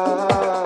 vamos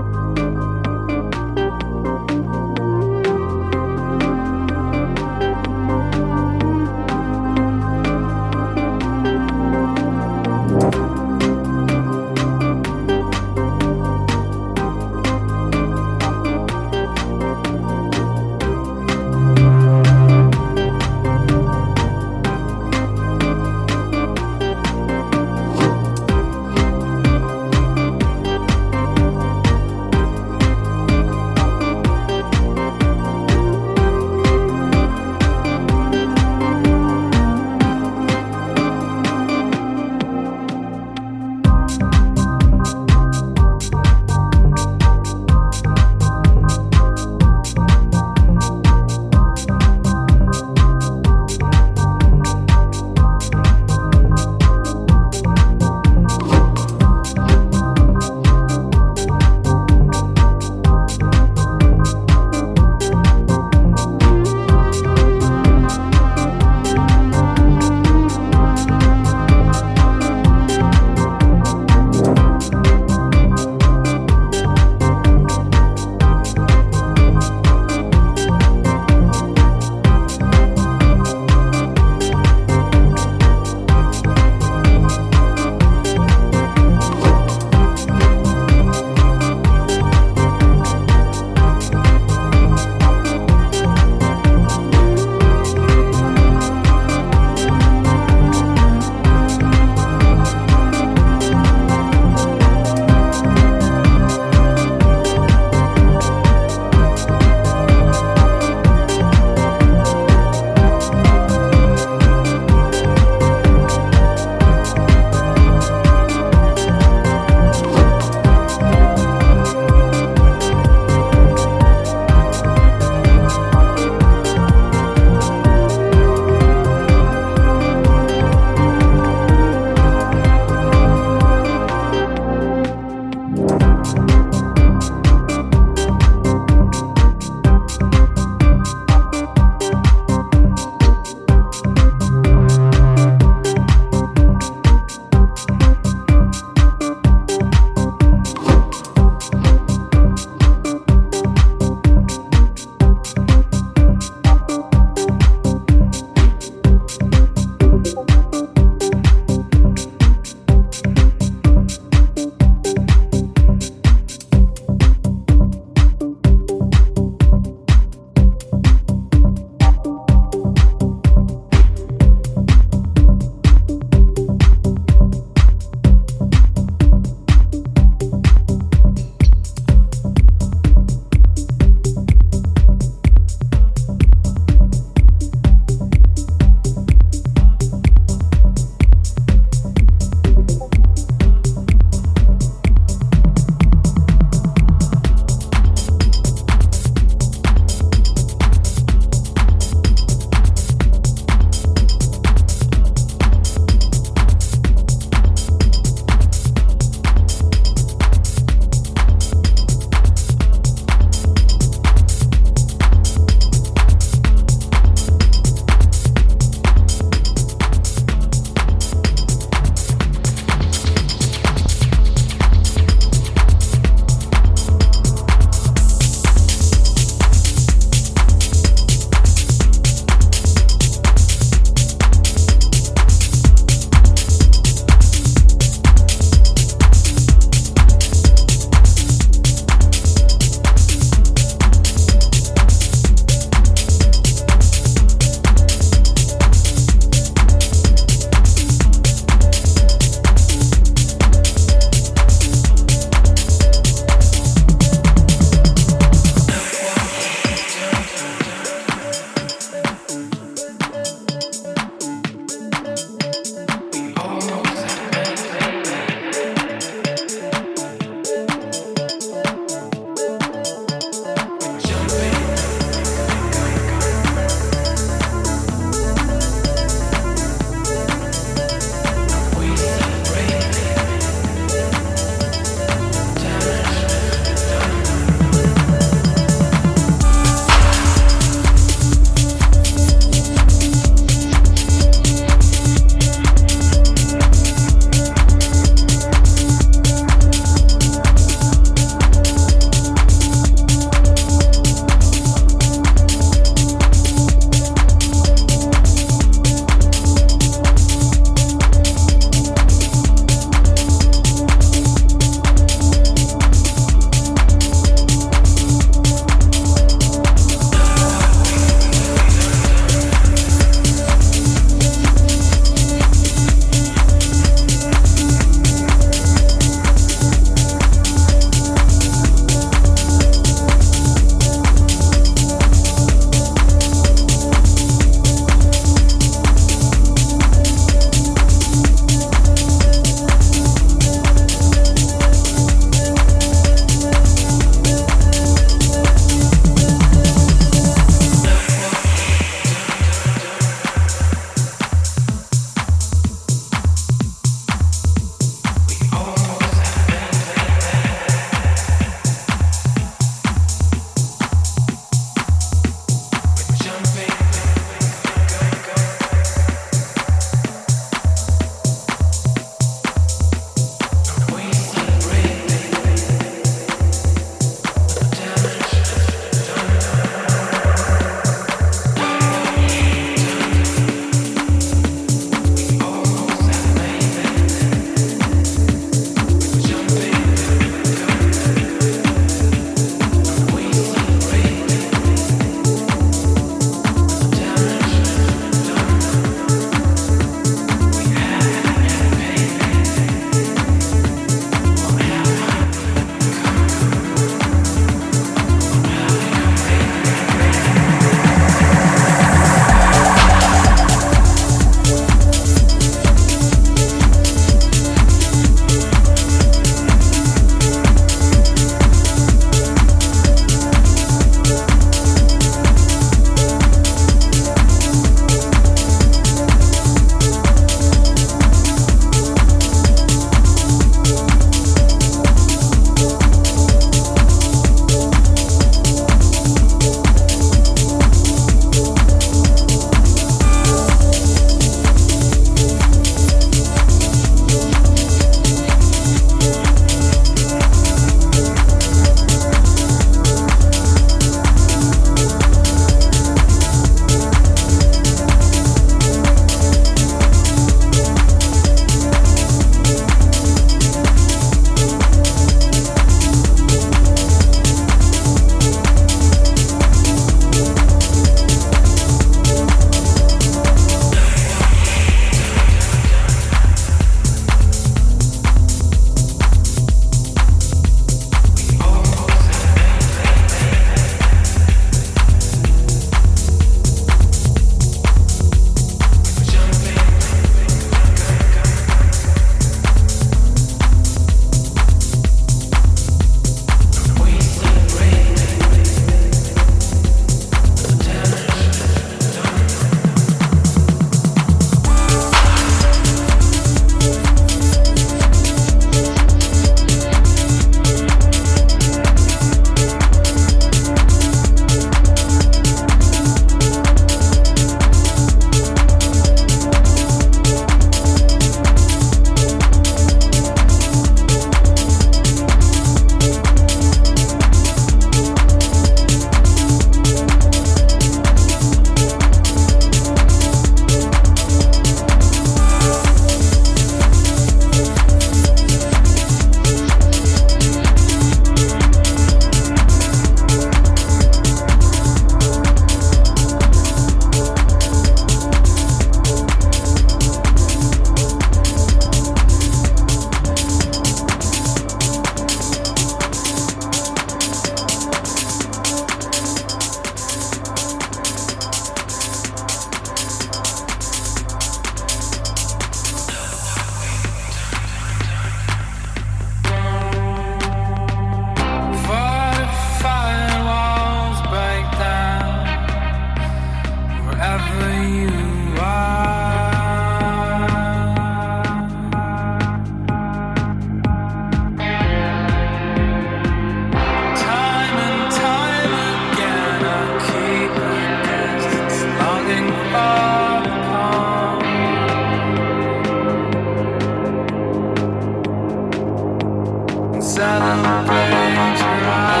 celebrate your eyes.